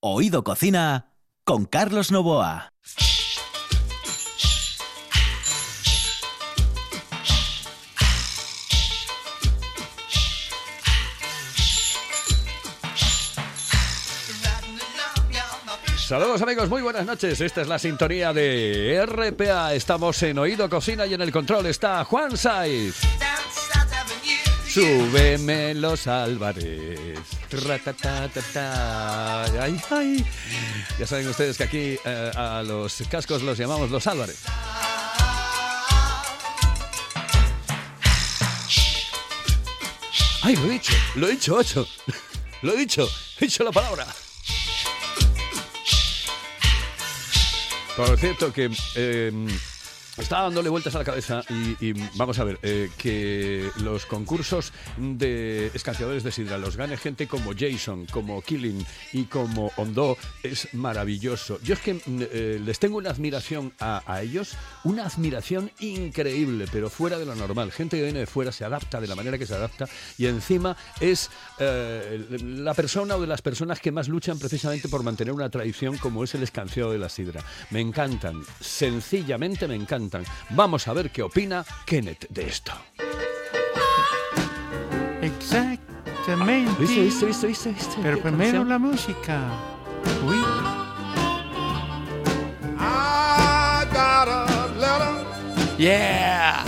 Oído Cocina con Carlos Novoa. Saludos amigos, muy buenas noches. Esta es la sintonía de RPA. Estamos en Oído Cocina y en el control está Juan Saiz. Súbeme los Álvarez. Ya saben ustedes que aquí eh, a los cascos los llamamos los Álvarez. Ay, lo he dicho, lo he dicho, ocho. Lo he dicho, he dicho la palabra. Por cierto que eh, estaba dándole vueltas a la cabeza y, vamos a ver, eh, que los concursos de escanciadores de sidra los gane gente como Jason, como Killing y como Hondo es maravilloso. Yo es que mm, eh, les tengo una admiración a, a ellos, una admiración increíble, pero fuera de lo normal. Gente que viene de fuera se adapta de la manera que se adapta y encima es eh, la persona o de las personas que más luchan precisamente por mantener una tradición como es el escanciado de la sidra. Me encantan, sencillamente me encantan. Vamos a ver qué opina Kenneth de esto. Exactamente. ¿Viste, viste, viste, viste? viste? Pero ¿Qué primero canción? la música. Uy, I got a letter yeah.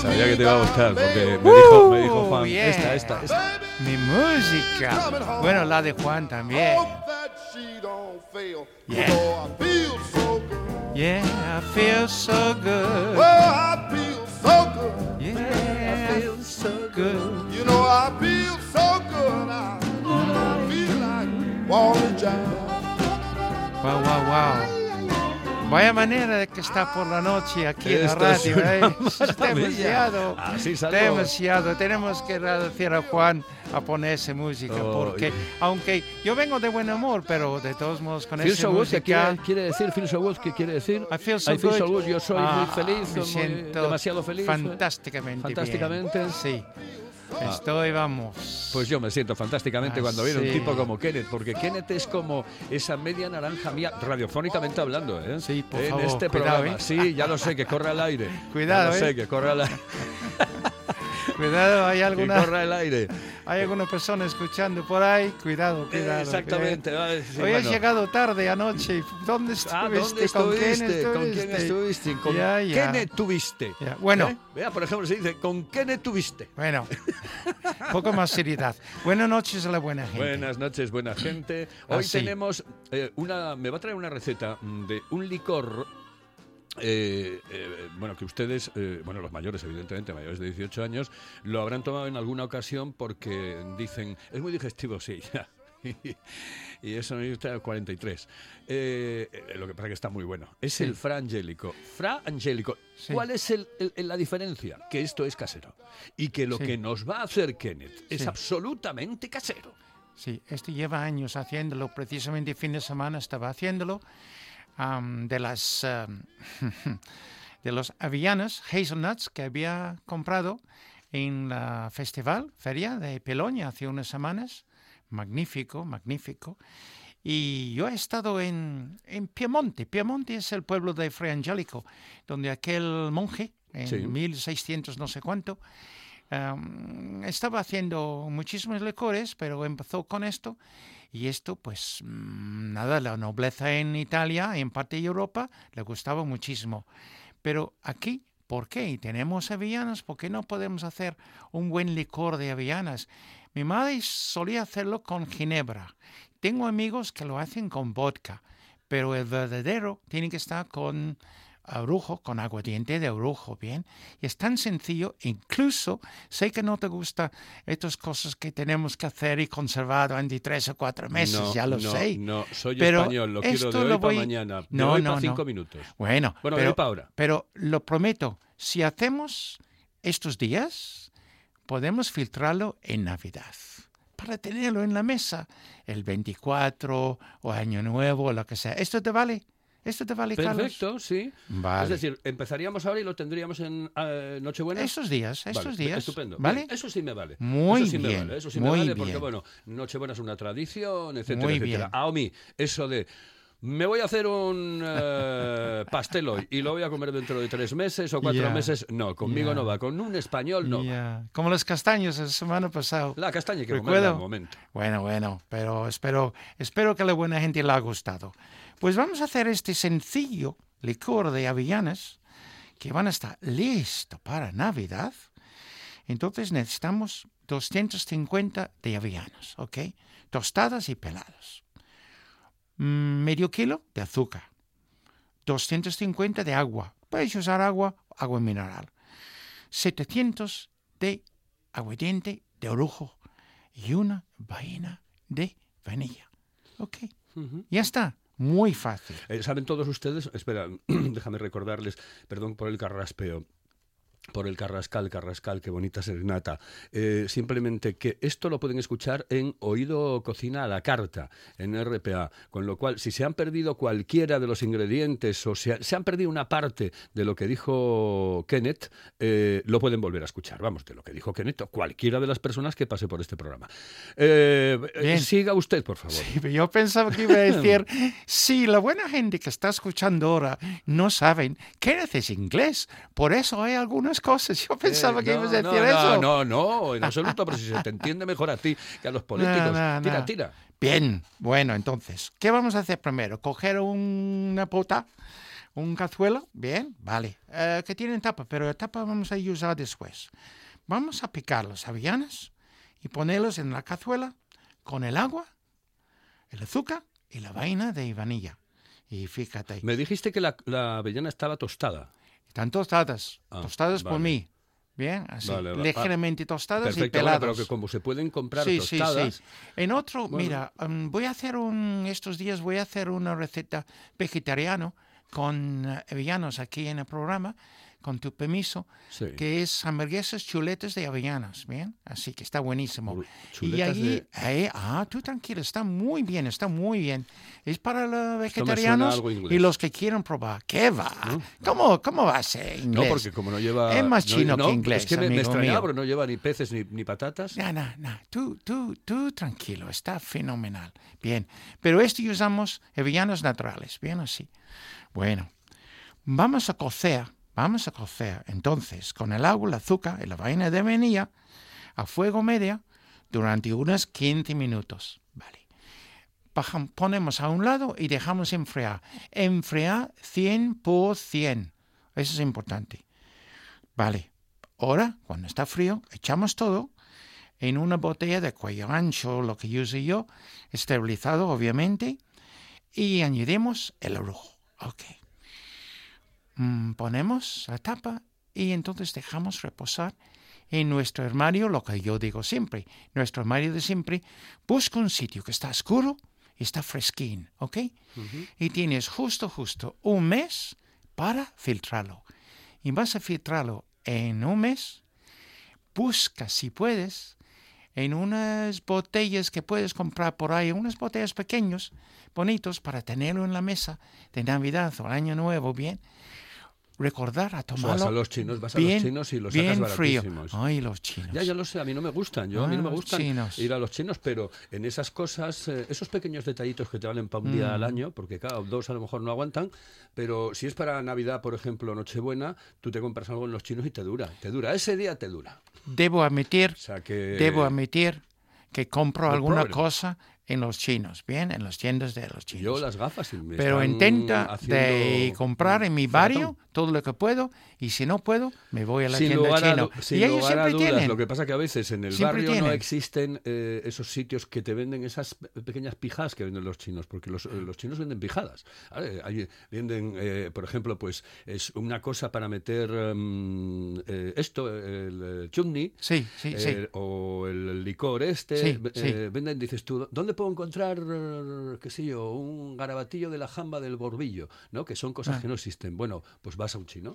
Sabía que te iba a gustar porque me dijo, me dijo Uh, Juan, yeah. esta, esta, esta. Mi música. Bueno, la de Juan también. Yeah. Yeah, I feel so good. Well, I feel so good. Yeah, I feel so good. You know I feel so good. I, feel like Wally Jam. Wow, wow, wow. Vaya manera de que está por la noche aquí en la radio. ¿eh? Demasiado. Así. Demasiado. Tenemos que agradecer a Juan a ponerse música. Oh, porque, y- aunque yo vengo de buen humor, pero de todos modos con Feel esa so good, ¿qué música. quiere, quiere decir? Feel so good, ¿qué quiere decir? I feel so I feel good. so good, Yo soy Ah, muy feliz, me muy- siento demasiado feliz. ¿eh? Fantásticamente. Fantásticamente. bien. Sí. Estoy, vamos. Pues yo me siento fantásticamente Ah, cuando viene un sí. tipo como Kenneth, porque Kenneth es como esa media naranja mía, radiofónicamente hablando, ¿eh? Sí, por en favor, este cuidado, programa. ¿eh? Sí, ya lo sé, que corra el aire. Cuidado, ya lo ¿eh? sé, que corra el aire. Cuidado, hay Que alguna, corra el aire. hay alguna persona escuchando por ahí. Cuidado, cuidado. Exactamente. vale, sí, Hoy has bueno. llegado tarde anoche. ¿Dónde estuviste? Ah, ¿dónde ¿Con quién estuviste? ¿Con quién estuviste? estuviste? ¿Con quién tuviste? Ya, bueno. ¿Eh? Vea, por ejemplo, se dice, ¿con quién tuviste? Bueno, poco más seriedad. Buenas noches a la buena gente. Buenas noches, buena gente. Hoy Ah, sí. tenemos eh, una. Me va a traer una receta de un licor. Eh, eh, bueno, que ustedes, eh, bueno, los mayores, evidentemente, mayores de 18 años, lo habrán tomado en alguna ocasión porque dicen, es muy digestivo, sí, ya. y eso no está a 43. Eh, lo que pasa es que está muy bueno. Es Sí. el Fra Angélico. Fra Angélico. Sí. ¿Cuál es el- el- la diferencia? Que esto es casero. Y que lo Sí. que nos va a hacer Kenneth es absolutamente casero. Sí, este lleva años haciéndolo. Precisamente el fin de semana estaba haciéndolo. De las de los avellanas, hazelnuts, que había comprado en la festival, feria de Peloña hace unas semanas. Magnífico, magnífico. Y yo he estado en, en Piemonte. Piemonte es el pueblo de Fray Angélico, donde aquel monje, en Sí. 1600 no sé cuánto, estaba haciendo muchísimos licores, pero empezó con esto. Y esto, pues mm, nada, la nobleza en Italia, en parte de Europa, le gustaba muchísimo. Pero aquí, ¿por qué? Y Tenemos avellanas, ¿por qué no podemos hacer un buen licor de avellanas? Mi madre solía hacerlo con ginebra. Tengo amigos que lo hacen con vodka, pero el verdadero tiene que estar con orujo, con aguardiente de orujo, ¿bien? Y es tan sencillo, incluso sé que no te gustan estas cosas que tenemos que hacer y conservar durante tres o cuatro meses, no, ya lo no, sé. No, soy Pero español, lo quiero de hoy lo para voy- mañana. De No, hoy no, para cinco no. minutos. Bueno, Bueno, pero, para ahora. pero lo prometo, si hacemos estos días, podemos filtrarlo en Navidad para tenerlo en la mesa el 24 o Año Nuevo o lo que sea. ¿Esto te vale? ¿Esto te vale, Carlos? Perfecto, sí. Vale. Es decir, empezaríamos ahora y lo tendríamos en eh, Nochebuena. Estos días, estos Vale, días. Estupendo. ¿Vale? Bien, Eso sí me vale. Muy eso sí Me bien, vale. Eso sí me muy vale porque, bien. bueno, Nochebuena es una tradición, etcétera, Muy etcétera. bien. A mí, eso de. Me voy a hacer un eh, pastel hoy y lo voy a comer dentro de tres meses o cuatro Ya, meses. No, conmigo ya. no va. Con un español no va. Ya. Como los castaños la semana pasada. La castaña que Recuerdo. al momento. Bueno, bueno, pero espero, espero que a la buena gente le ha gustado. Pues vamos a hacer este sencillo licor de avellanas que van a estar listo para Navidad. Entonces necesitamos 250 de avellanas, ¿ok? Tostadas y peladas. Mm, Medio kilo de azúcar. 250 de agua. Puedes usar agua, agua mineral. 700 de aguardiente de orujo y una vaina de vainilla. Ok. Ya está. Muy fácil. Eh, ¿Saben todos ustedes? Espera, déjame recordarles, perdón por el carraspeo. Por el Carrascal, Carrascal, qué bonita serenata. Eh, simplemente que esto lo pueden escuchar en Oído Cocina a la Carta, en RPA. Con lo cual, si se han perdido cualquiera de los ingredientes o se, ha- se han perdido una parte de lo que dijo Kenneth, eh, lo pueden volver a escuchar. Vamos, de lo que dijo Kenneth o cualquiera de las personas que pase por este programa. Eh, siga usted, por favor. Sí, Yo pensaba que iba a decir, sí, la buena gente que está escuchando ahora no saben que es inglés, por eso hay cosas. Yo pensaba Eh, que no, ibas a no, decir no, eso. No, no, en absoluto, pero si se te entiende mejor a ti que a los políticos. No, no, tira, no. tira. Bien, bueno, entonces, ¿qué vamos a hacer primero? ¿Coger una pota, un cazuelo? Bien, vale. Eh, que tienen tapa, pero la tapa vamos a usar después. Vamos a picar las avellanas y ponerlos en la cazuela con el agua, el azúcar y la vaina de vanilla. Y fíjate, Me dijiste que la, la avellana estaba tostada. Están tostadas, Ah, tostadas por vale. mí. Bien, así, Vale, va- ligeramente tostadas y Perfecto, bueno, peladas. pero que como se pueden comprar Sí, tostadas... sí. En otro, Bueno. mira, um, voy a hacer un, estos días voy a hacer una receta vegetariana con eh, avellanos aquí en el programa, con tu permiso, Sí. que es hamburguesas chuletas de avellanas, ¿bien? Así que está buenísimo. Ur- Y chuletas allí, de- eh, ah, tú tranquilo, está muy bien, está muy bien. Es para los vegetarianos y los que quieren probar. ¿Qué va? ¿Cómo, ¿Cómo va a ser No, inglés? porque como no lleva... Es más no- chino no, que inglés, Es que me, me amigo extrañaba, mío. pero no lleva ni peces ni, ni patatas. No, no, no. Tú, tú, tú tranquilo, está fenomenal. Bien. Pero esto usamos avellanas naturales, bien así. Bueno, vamos a cocer, vamos a cocer entonces con el agua, el azúcar y la vaina de vainilla a fuego medio durante unos 15 minutos. Vale. Ponemos a un lado y dejamos enfriar. Enfriar 100%. Eso es importante. Vale. Ahora, cuando está frío, echamos todo en una botella de cuello ancho, lo que use yo, esterilizado obviamente, y añadimos el orujo. Ok. Mm, ponemos la tapa y entonces dejamos reposar en nuestro armario, lo que yo digo siempre, nuestro armario de siempre, busca un sitio que está oscuro y está fresquín, ¿ok? Y tienes justo, justo un mes para filtrarlo. Y vas a filtrarlo en un mes, busca si puedes en unas botellas que puedes comprar por ahí, unas botellas pequeños, bonitos, para tenerlo en la mesa de Navidad o Año Nuevo, bien. Recordar a O sea, tomarlo vas a los chinos, vas a bien, los chinos y los bien sacas frío. baratísimos. Ay, los chinos. Ya, ya lo sé, a mí no me gustan. Yo, a mí no me Ah, gustan chinos. ir a los chinos, pero en esas cosas, eh, esos pequeños detallitos que te valen para un día Mm. al año, porque claro, dos a lo mejor no aguantan, pero si es para Navidad, por ejemplo, Nochebuena, tú te compras algo en los chinos y te dura, te dura, ese día te dura. Debo admitir, O sea que... debo admitir que compro no alguna problem. cosa en los chinos, bien, en las tiendas de los chinos. Yo las gafas y me Pero intenta haciendo de comprar en mi barrio todo lo que puedo y si no puedo me voy a la Sin tienda china. y ellos lugar a siempre dudas, tienen. lo que pasa que a veces en el Siempre barrio no existen eh, esos sitios que te venden esas pe- pequeñas pijadas que venden los chinos, porque los, eh, los chinos venden pijadas. ¿vale? Ahí venden, eh, por ejemplo, pues es una cosa para meter em, eh, esto, el, chutney, Sí, sí, sí. o el licor este, Sí, sí. venden, dices tú, ¿dónde puedo encontrar, qué sé yo, un garabatillo de la jamba del borbillo, ¿no? Que son cosas Ah. que no existen. Bueno, pues vas a un chino.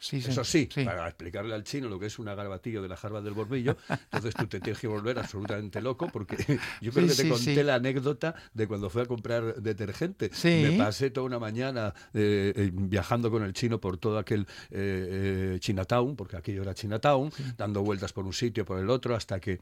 Sí. Eso sí, para explicarle al chino lo que es una garabatillo de la jarba del borbillo, entonces tú te tienes que volver absolutamente loco porque yo creo Sí, que te conté la anécdota de cuando fui a comprar detergente. Me pasé toda una mañana eh, eh, viajando con el chino por todo aquel eh, Chinatown, porque aquello era Chinatown, dando vueltas por un sitio, por el otro, hasta que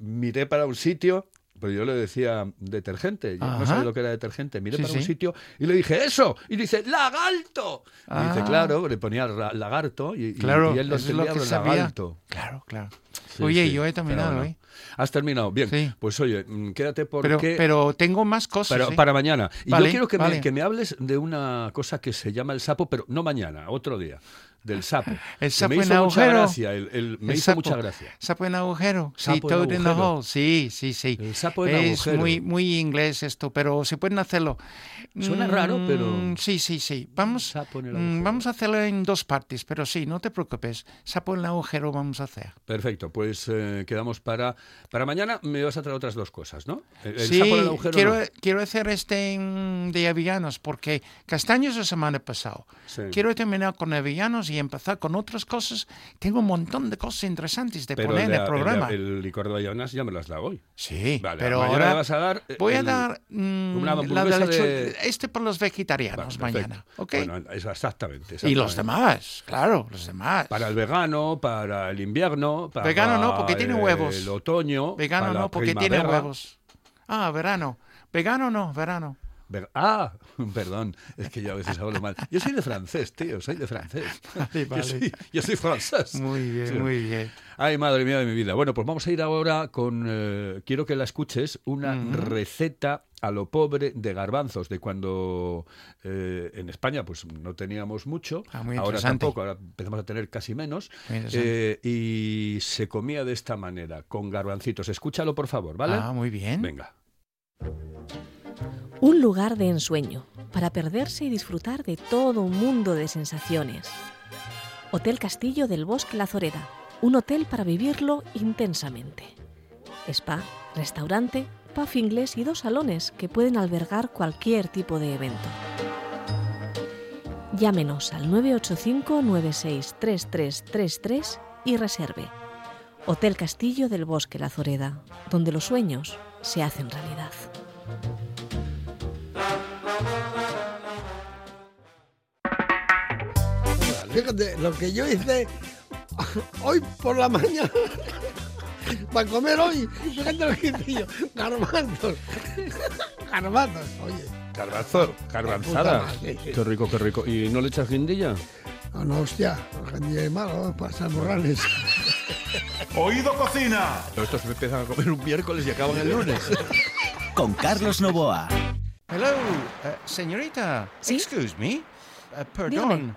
miré para un sitio. Pero yo le decía detergente, yo no sabía lo que era detergente. Miré Sí, para un sitio y le dije, ¡eso! Y dice, ¡lagarto! Y dice, Ah. claro, le ponía lagarto y, Claro, y él lo entendía lagarto. Claro, claro. Sí, Oye, yo he terminado. ¿eh? Has terminado. Bien, Sí. pues oye, mm, quédate porque... Pero, pero tengo más cosas. Pero ¿eh? para mañana. Y Vale, yo quiero que, me, que me hables de una cosa que se llama el sapo, pero no mañana, otro día. Del sapo. El sapo me en hizo mucha agujero. gracia. el- el- me El hizo sapo. mucha gracia. Sapo en agujero. Sí, Sapo en Toad in the agujero. hole. Sí, sí, sí. El sapo en es agujero. muy, muy inglés esto, pero se pueden hacerlo. Suena raro, pero- Mm, Sí, sí, sí. Vamos, Sapo en el mm, agujero. vamos a hacerlo en dos partes, pero sí, no te preocupes. Sapo en el agujero vamos a hacer. Perfecto, pues eh, quedamos para, para mañana. Me vas a traer otras dos cosas, ¿no? El, sí, sapo en el agujero. quiero, no. quiero hacer este mm, de avellanos, porque castaños la semana pasada. Sí. Quiero terminar con avellanos y empezar con otras cosas. Tengo un montón de cosas interesantes de Pero poner el, en el el programa. el licor de avellanas ya me lo has dado hoy. Sí, Vale, pero ahora vas a dar, eh, voy a el- dar mm, una la de de- este para los vegetarianos Vale, mañana, ¿ok? Bueno, eso, exactamente, y los exactamente. demás, claro, los demás. Para el vegano, para el invierno, para Vegano no, porque tiene el huevos. otoño. Vegano no, la porque tiene primavera. huevos. Ah, verano. Vegano no, verano. Ah, perdón, es que yo a veces hablo mal. Yo soy de francés, tío, soy de francés. Vale, vale. Yo, soy, yo soy francés. Muy bien, Sí. muy bien. Ay, madre mía de mi vida. Bueno, pues vamos a ir ahora con. eh, quiero que la escuches, una receta a lo pobre de garbanzos, de cuando eh, en España pues no teníamos mucho, Ah, muy ahora tampoco, ahora empezamos a tener casi menos, eh, y se comía de esta manera, con garbancitos. Escúchalo, por favor, ¿vale? Ah, muy bien. Venga. Un lugar de ensueño para perderse y disfrutar de todo un mundo de sensaciones. Hotel Castillo del Bosque La Zoreda, un hotel para vivirlo intensamente. Spa, restaurante, pub inglés y dos salones que pueden albergar cualquier tipo de evento. Llámenos al 985-963333 y reserve. Hotel Castillo del Bosque La Zoreda, donde los sueños se hacen realidad. Fíjate, lo que yo hice hoy por la mañana para comer hoy, fíjate lo que hice yo, garbanzos, garbanzos, oye, Garbanzo, garbanzada. Qué rico, qué rico. ¿Y no le echas guindilla? no, no, hostia, gente de malo, para San Morales. Oído Cocina. Estos empiezan a comer un miércoles y acaban el lunes. Con Carlos Novoa. Hello, eh, señorita. ¿Sí? Excuse me. Eh, perdón.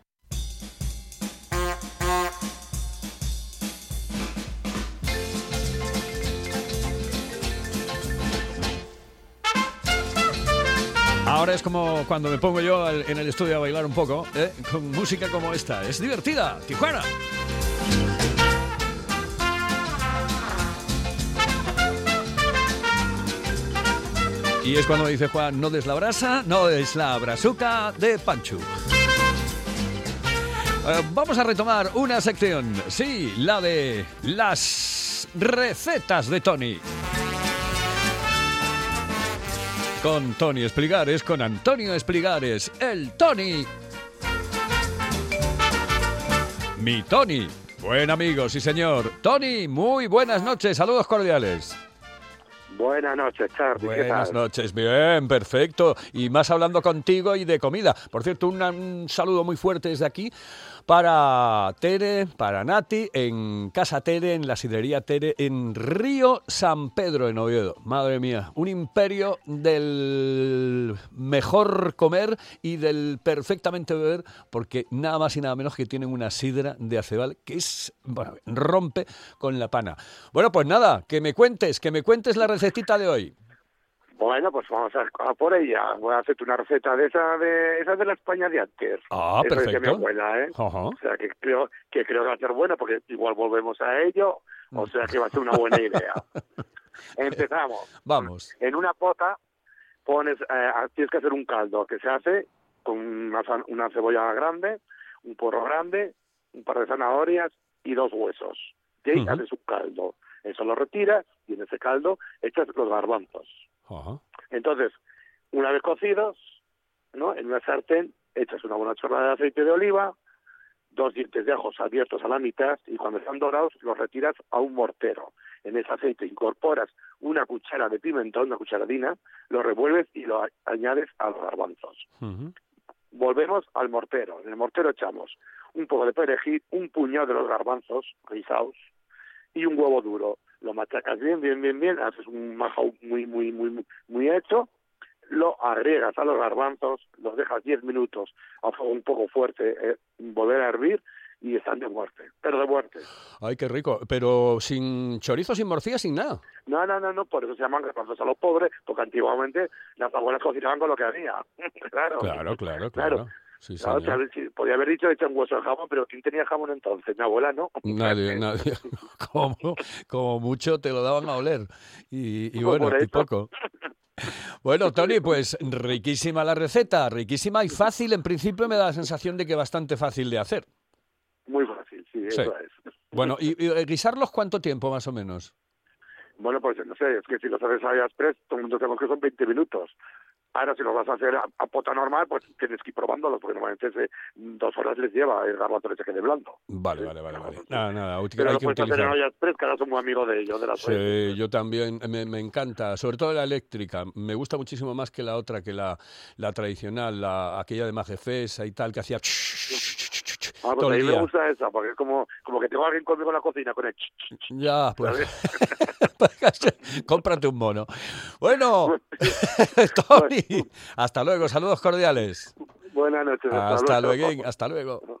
Ahora es como cuando me pongo yo en el estudio a bailar un poco, ¿eh? con música como esta. Es divertida, Tijuana. Y es cuando dice Juan, no des la brasa, no des la brasuca de Panchu. Eh, vamos a retomar una sección, sí, la de las recetas de Tony. Con Tony Espligares, con Antonio Espligares, el Tony. Mi Tony. Buen amigo, sí señor. Tony, muy buenas noches, saludos cordiales. Buenas noches, Charlie. ¿Qué Buenas tal? noches, bien, perfecto. Y más hablando contigo y de comida. Por cierto, una- un saludo muy fuerte desde aquí para Tere, para Nati, en Casa Tere, en la sidrería Tere, en Río San Pedro, en Oviedo. Madre mía, un imperio del mejor comer y del perfectamente beber, porque nada más y nada menos que tienen una sidra de acebal que es, bueno, rompe con la pana. Bueno, pues nada, que me cuentes, que me cuentes la recetita de hoy. Bueno, pues vamos a, a por ella. Voy a hacerte una receta de esa de esa de la España de antes. Ah, Esa decía mi perfecto. abuela, ¿eh? Ajá. O sea, que creo, que creo que va a ser buena porque igual volvemos a ello. O sea, que va a ser una buena idea. Empezamos. Vamos. En una pota pones, eh, tienes que hacer un caldo que se hace con una, una cebolla grande, un porro grande, un par de zanahorias y dos huesos. Y ahí Ujú. haces un caldo. Eso lo retiras y en ese caldo echas los garbanzos. Ajá. Entonces, una vez cocidos, ¿no? En una sartén echas una buena chorrada de aceite de oliva, dos dientes de ajos abiertos a la mitad y cuando están dorados los retiras a un mortero. En ese aceite incorporas una cuchara de pimentón, una cucharadina, lo revuelves y lo añades a los garbanzos. Volvemos al mortero. En el mortero echamos un poco de perejil, un puñado de los garbanzos rizados y un huevo duro. Lo machacas bien, bien, bien, bien, haces un majao muy, muy, muy, muy, muy hecho, lo agregas a los garbanzos, los dejas 10 minutos a fuego un poco fuerte, eh, volver a hervir y están de muerte, pero de muerte. Ay, qué rico. Pero sin chorizo, sin morcilla, sin nada. No, no, no, no, por eso se llaman garbanzos a los pobres, porque antiguamente las abuelas cocinaban con lo que había. claro. Claro, claro, Claro. claro. Sí, podía haber dicho echan hueso de jamón, pero ¿quién tenía jamón entonces? Mi abuela no. Nadie, nadie. Como, como mucho te lo daban a oler. Y, y bueno, y poco. Bueno, Tony, pues riquísima la receta, riquísima y fácil. En principio me da la sensación de que bastante fácil de hacer. Muy fácil, sí, Sí. eso es. Bueno, ¿y, y eh, guisarlos cuánto tiempo más o menos? Bueno, pues no sé, es que si los haces a express, todo el mundo sabemos que son 20 minutos. Ahora, si los vas a hacer a, a pota normal, pues tienes que ir probándolos, porque normalmente se- dos horas les lleva el garbanzo que quede blando. Vale, vale, vale. vale. Nada, nada, Pero hay lo que utilizar. olla express, que ahora soy muy amigo de ellos, de las Sí, yo también, me, me encanta, sobre todo la eléctrica, me gusta muchísimo más que la otra, que la, la tradicional, la, aquella de Majefesa y tal, que hacía Ah, todo pues el me gusta esa, porque es como, como que tengo a alguien conmigo en la cocina con el... Ya, pues cómprate un mono. Bueno, Tony, hasta luego, saludos cordiales. Buenas noches. Hasta luego. luego, hasta luego.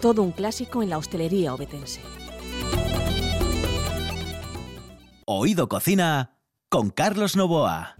Todo un clásico en la hostelería obetense. Oído Cocina con Carlos Novoa.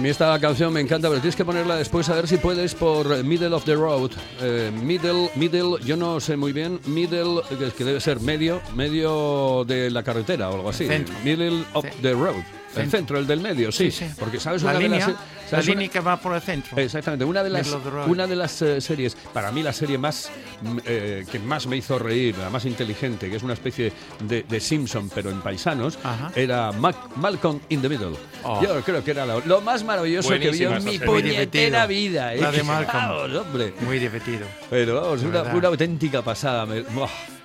A mí esta canción me encanta, pero tienes que ponerla después a ver si puedes por Middle of the Road. Eh, middle, middle, yo no sé muy bien, middle, que, debe ser medio, medio de la carretera o algo así. Centro. Middle of the road. El Centro. el del medio, sí. Sí, sí. Porque sabes La una línea, de las... la ¿sabes una- línea que va por el centro. Exactamente, una de las, una de las eh, series, para mí la serie más mm, eh, que más me hizo reír, la más inteligente, que es una especie de, de Simpson, pero en paisanos, Ajá. era Mac- Malcolm in the Middle. Oh. Yo creo que era lo, lo más maravilloso que vi en mi puñetera vida. ¿eh? La de Malcolm. Vamos, hombre. Muy divertido. Pero vamos, una, una auténtica pasada. Me-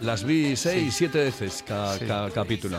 las vi seis, siete veces cada capítulo.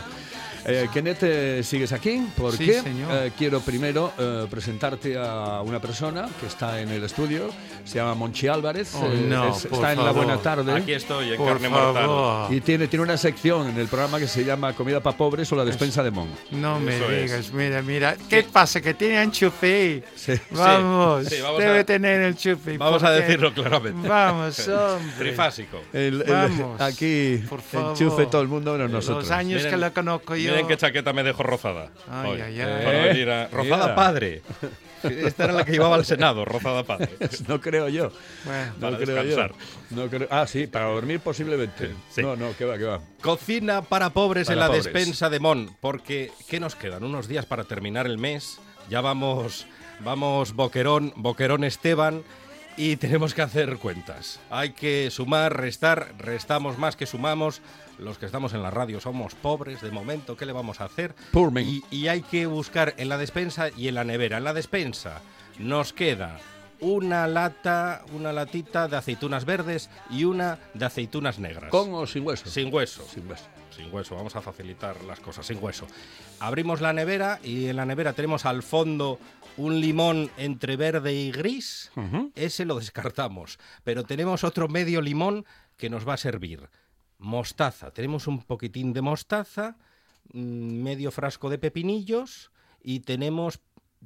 Eh, Kenneth, eh, ¿sigues aquí? Porque Sí, señor. eh, quiero primero eh, presentarte a una persona que está en el estudio. Se llama Monchi Álvarez. Oh, eh, no, es- por está en la favor. buena tarde. Aquí estoy, en Por carne mortal. favor. Y tiene, tiene una sección en el programa que se llama Comida para pobres o la despensa de Mon. No me Eso es. digas, mira, mira. ¿Qué pasa? Que tiene enchufe. Sí. Vamos, sí, vamos debe a- tener enchufe. Vamos a decirlo claramente. Vamos, hombre. Trifásico. El- el- Vamos, aquí por favor. enchufe todo el mundo menos nosotros. Los años Miren. que lo conozco yo... Miren qué chaqueta me dejo rozada. Ay, hoy, ay, eh, ay. para venir a- rozada Mira. padre. Esta era la que llevaba al Senado, rozada padre. No creo yo. Bueno, No Para creo descansar. yo. No creo- Ah, sí, para dormir posiblemente. Sí. No, no, que va, que va. Cocina para pobres en Para la pobres. despensa de Mon, porque ¿qué nos quedan? Unos días para terminar el mes. Ya vamos, vamos Boquerón, Boquerón Esteban y tenemos que hacer cuentas. Hay que sumar, restar, restamos más que sumamos. Los que estamos en la radio somos pobres de momento, ¿qué le vamos a hacer? Y, y hay que buscar en la despensa y en la nevera. En la despensa nos queda una lata, una latita de aceitunas verdes y una de aceitunas negras. ¿Con o sin hueso? Sin hueso. Sin hueso. Sin hueso, vamos a facilitar las cosas, sin hueso. Abrimos la nevera y en la nevera tenemos al fondo un limón entre verde y gris. Ese lo descartamos. Pero tenemos otro medio limón que nos va a servir. Mostaza. Tenemos un poquitín de mostaza, mm, medio frasco de pepinillos y tenemos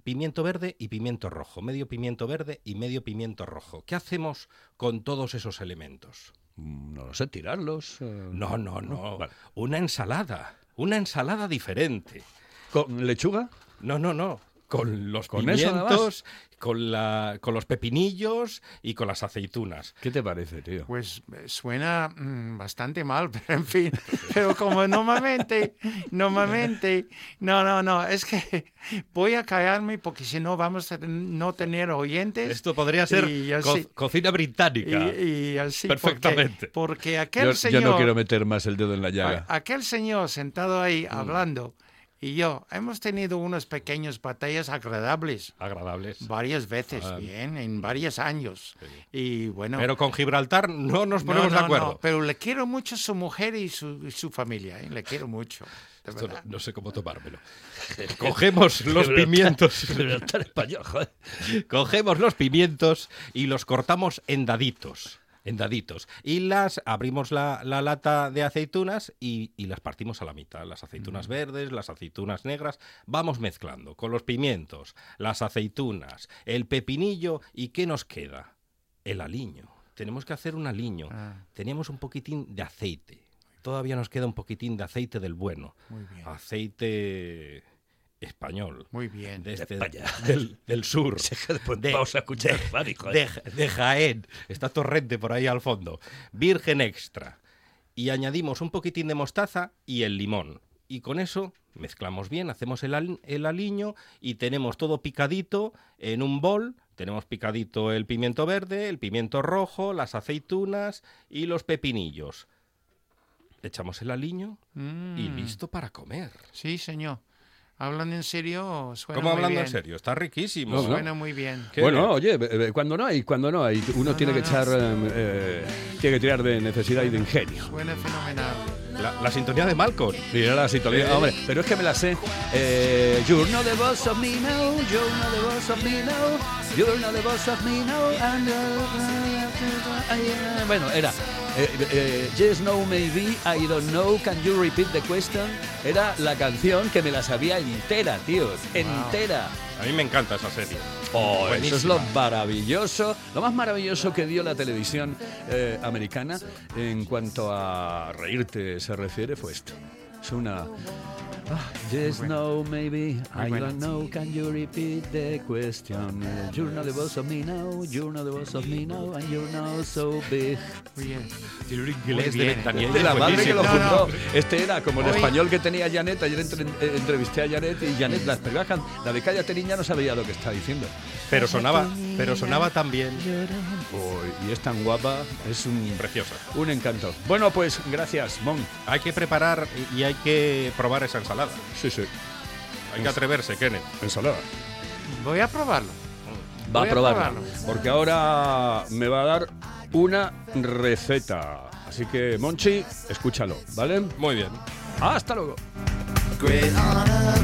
pimiento verde y pimiento rojo. Medio pimiento verde y medio pimiento rojo. ¿Qué hacemos con todos esos elementos? Mm, No lo sé, tirarlos. eh, No, no, no. Vale. Una ensalada. Una ensalada diferente. ¿Con lechuga? No, no, no. Con los ¿Con pimientos, con, la, con los pepinillos y con las aceitunas. ¿Qué te parece, tío? Pues eh, suena mm, bastante mal, pero en fin. Pero como normalmente, normalmente, no, no, no, es que voy a callarme porque si no vamos a no tener oyentes. Esto podría ser y co- así- cocina británica. y, y así, porque- Perfectamente. Porque, aquel Yo, señor, yo no quiero meter más el dedo en la llaga. aquel señor sentado ahí Mm. hablando y yo hemos tenido unas pequeñas batallas agradables. Agradables. Varias veces, Ah. bien, en varios años. Y bueno. Pero con Gibraltar no nos No, ponemos no, de no, acuerdo. pero le quiero mucho a su mujer y su, y su familia, ¿eh? le quiero mucho. Esto no, sé cómo tomármelo. Cogemos los pimientos. español. Cogemos los pimientos y los cortamos en daditos. En daditos. Y las abrimos la, la lata de aceitunas y, y las partimos a la mitad. Las aceitunas verdes, las aceitunas negras. Vamos mezclando con los pimientos, las aceitunas, el pepinillo. ¿Y qué nos queda? El aliño. Tenemos que hacer un aliño. Ah. Teníamos un poquitín de aceite. Todavía nos queda un poquitín de aceite del bueno. Muy bien. Aceite español. Muy bien. De este- España. del, del sur. De- Vamos a escuchar de- joder. de, de Jaén. Está Torrente por ahí al fondo. Virgen extra. Y añadimos un poquitín de mostaza y el limón. Y con eso mezclamos bien, hacemos el, al- el aliño y tenemos todo picadito en un bol. Tenemos picadito el pimiento verde, el pimiento rojo, las aceitunas y los pepinillos. Le echamos el aliño y Mm, listo para comer. Sí, señor. Hablando en serio, suena ¿Cómo muy hablando en bien. serio? Está riquísimo. No, no. Suena muy bien. ¿Qué? Bueno, oye, cuando no hay, cuando no hay, uno No, tiene no, que no. echar, eh, eh, tiene que tirar de necesidad y de ingenio. Suena fenomenal. La, la sintonía de Malcolm. Mira la sintonía, Eh. hombre, pero es que me la sé. Eh, you're not the boss of me now, you're not the boss of me now, you're not the boss of me now. and, uh, bueno, era eh, eh, Yes, No, Maybe, I don't know, can you repeat the question? Era la canción que me la sabía entera, tío, entera. A mí me encanta esa serie. Oh, eso es lo maravilloso, lo más maravilloso que dio la televisión eh, americana en cuanto a reírte se refiere fue esto. Es una... Ah, yes, no, maybe, I buena. don't know, can you repeat the question? You're not the boss of me now, you're not the boss of me now, and you're not so big. Muy bien. Tiene un inglés Muy de. Daniel. De la madre que lo No, no. fundó. Este era como el Hoy- español que tenía Janet. Ayer entre- eh, entrevisté a Janet y Janet, las películas, la de Cállate Niña no sabía lo que está diciendo. Pero sonaba, pero sonaba tan bien. Oh, y es tan guapa, es un, Preciosa. un encanto. Bueno, pues gracias, Mon. Hay que preparar y hay que probar esa ensalada. Sí, sí. Hay que atreverse, Kenneth. Ensalada. Voy a probarlo. Va a probarlo. Porque ahora me va a dar una receta. Así que, Monchi, escúchalo, ¿vale? Muy bien. Hasta luego. Great on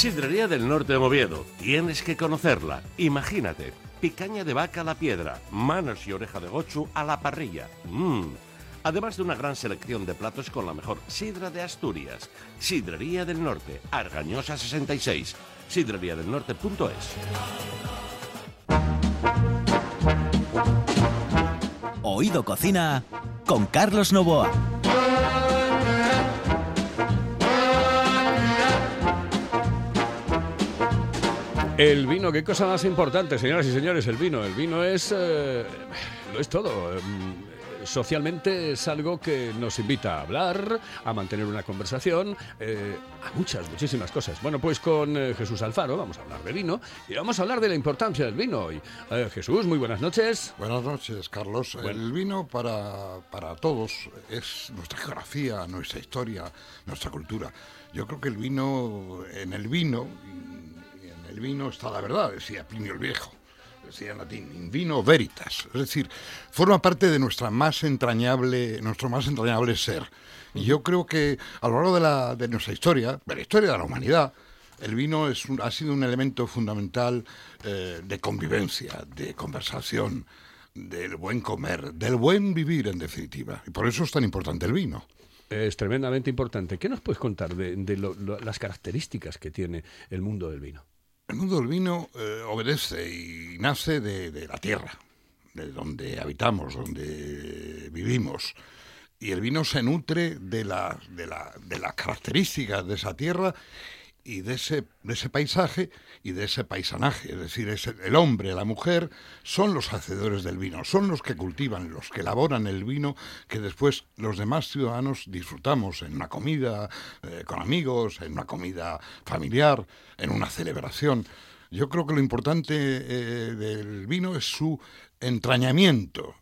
Sidrería del Norte de Oviedo. Tienes que conocerla. Imagínate. picaña de vaca a la piedra, manos y oreja de gochu a la parrilla. Mmm. Además de una gran selección de platos con la mejor sidra de Asturias. Sidrería del Norte, Argañosa 66. Sidreriadelnorte.es. Oído Cocina con Carlos Novoa. El vino, qué cosa más importante, señoras y señores, el vino. El vino es, eh, lo es todo. Mm, Socialmente es algo que nos invita a hablar, a mantener una conversación, eh, a muchas, muchísimas cosas. Bueno, pues con eh, Jesús Alfaro vamos a hablar de vino y vamos a hablar de la importancia del vino hoy. Eh, Jesús, muy buenas noches. Buenas noches, Carlos. El vino para, para todos es nuestra geografía, nuestra historia, nuestra cultura. Yo creo que el vino, en el vino, el vino está la verdad, decía Plinio el Viejo decía en latín, in vino veritas, es decir, forma parte de nuestra más entrañable, nuestro más entrañable ser. Y yo creo que a lo largo de, la, de nuestra historia, de la historia de la humanidad, el vino ha sido un elemento fundamental eh, de convivencia, de conversación, del buen comer, del buen vivir en definitiva. Y por eso es tan importante el vino. Es tremendamente importante. ¿Qué nos puedes contar de, las características que tiene el mundo del vino? El mundo del vino eh, obedece y nace de, de la tierra, de donde habitamos, donde vivimos. Y el vino se nutre de, la- de, la- de las características de esa tierra y de ese, de ese paisaje y de ese paisanaje. Es decir, el hombre, la mujer, son los hacedores del vino, son los que cultivan, los que elaboran el vino que después los demás ciudadanos disfrutamos en una comida eh, con amigos, en una comida familiar, en una celebración. Yo creo que lo importante eh, del vino es su entrañamiento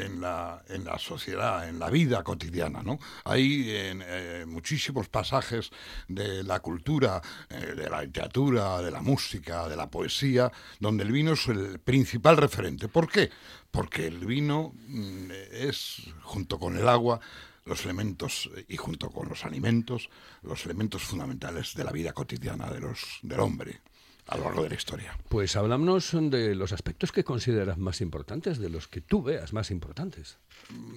en la, en la sociedad, en la vida cotidiana. ¿no? Hay en, eh, muchísimos pasajes de la cultura, eh, de la literatura, de la música, de la poesía, donde el vino es el principal referente. ¿Por qué? Porque el vino mm, es, junto con el agua, los elementos, y junto con los alimentos, los elementos fundamentales de la vida cotidiana de los, del hombre a lo largo de la historia. Pues háblanos de los aspectos que consideras más importantes, de los que tú veas más importantes.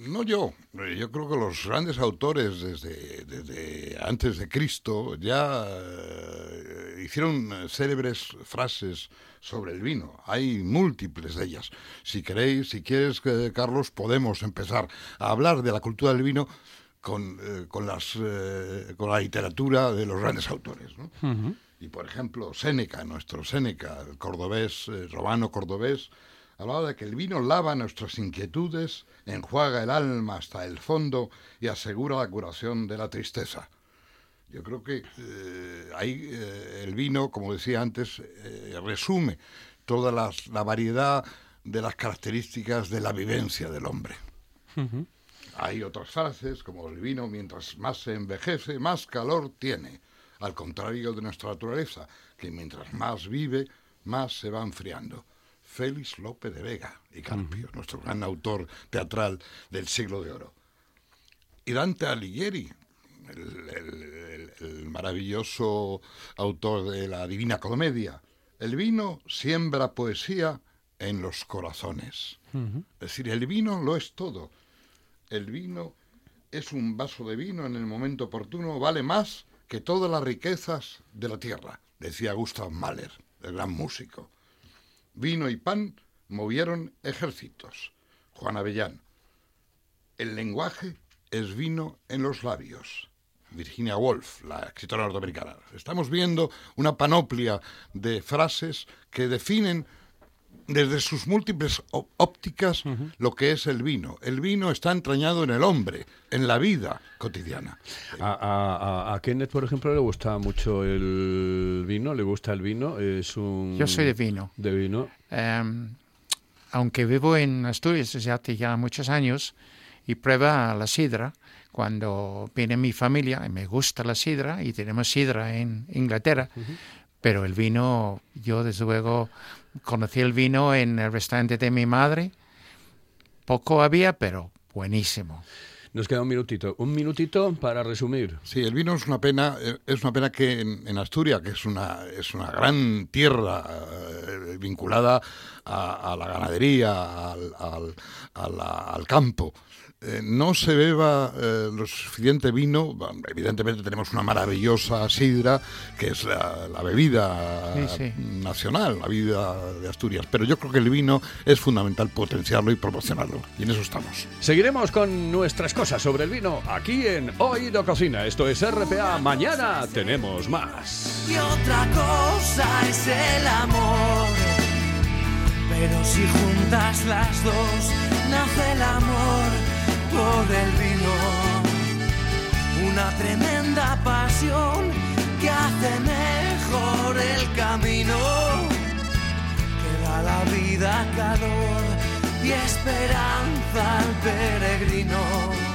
No yo, eh, yo creo que los grandes autores desde, desde antes de Cristo ya eh, hicieron célebres frases sobre el vino. Hay múltiples de ellas. Si queréis, si quieres, eh, Carlos, podemos empezar a hablar de la cultura del vino con, eh, con, las, con la literatura de los grandes autores. ¿no? Y por ejemplo, Séneca, nuestro Séneca, el cordobés, eh, romano cordobés, hablaba de que el vino lava nuestras inquietudes, enjuaga el alma hasta el fondo y asegura la curación de la tristeza. Yo creo que eh, ahí eh, el vino, como decía antes, eh, resume toda las- la variedad de las características de la vivencia del hombre. Hay otras frases como el vino mientras más se envejece, más calor tiene, al contrario de nuestra naturaleza, que mientras más vive, más se va enfriando. Félix López de Vega y Carpio, nuestro gran autor teatral del siglo de oro. Y Dante Alighieri, el, el- el- el maravilloso autor de la Divina Comedia. El vino siembra poesía en los corazones. Es decir, el vino lo es todo. El vino es un vaso de vino en el momento oportuno, vale más que todas las riquezas de la tierra, decía Gustav Mahler, el gran músico. Vino y pan movieron ejércitos. Juan Avellán. El lenguaje es vino en los labios. Virginia Woolf, la escritora norteamericana. Estamos viendo una panoplia de frases que definen desde sus múltiples ópticas lo que es el vino. El vino está entrañado en el hombre, en la vida cotidiana. A, a- a- a Kenneth, por ejemplo, le gusta mucho el vino, le gusta el vino, es un... Yo soy de vino. De vino. Em, aunque vivo en Asturias desde hace ya muchos años y prueba la sidra, cuando viene mi familia, y me gusta la sidra, y tenemos sidra en Inglaterra, pero el vino, yo desde luego conocí el vino en el restaurante de mi madre, poco había, pero buenísimo. Nos queda un minutito. Un minutito para resumir. Sí, el vino es una pena, eh, es una pena que en, en Asturias, que es una, es una gran tierra eh, vinculada a, a la ganadería, al, al- campo, eh, no se beba eh, lo suficiente vino. Bueno, Evidentemente tenemos una maravillosa sidra, que es la, la bebida Sí, sí. nacional, la bebida de Asturias, pero yo creo que el vino es fundamental potenciarlo y promocionarlo, y en eso estamos. Seguiremos con nuestras cosas sobre el vino aquí en Oído Cocina. Esto es RPA. Mañana tenemos más. y otra cosa es el amor. Pero si juntas las dos, nace el amor por el vino. Una tremenda pasión que hace mejor el camino. Que da la vida calor y esperanza al peregrino.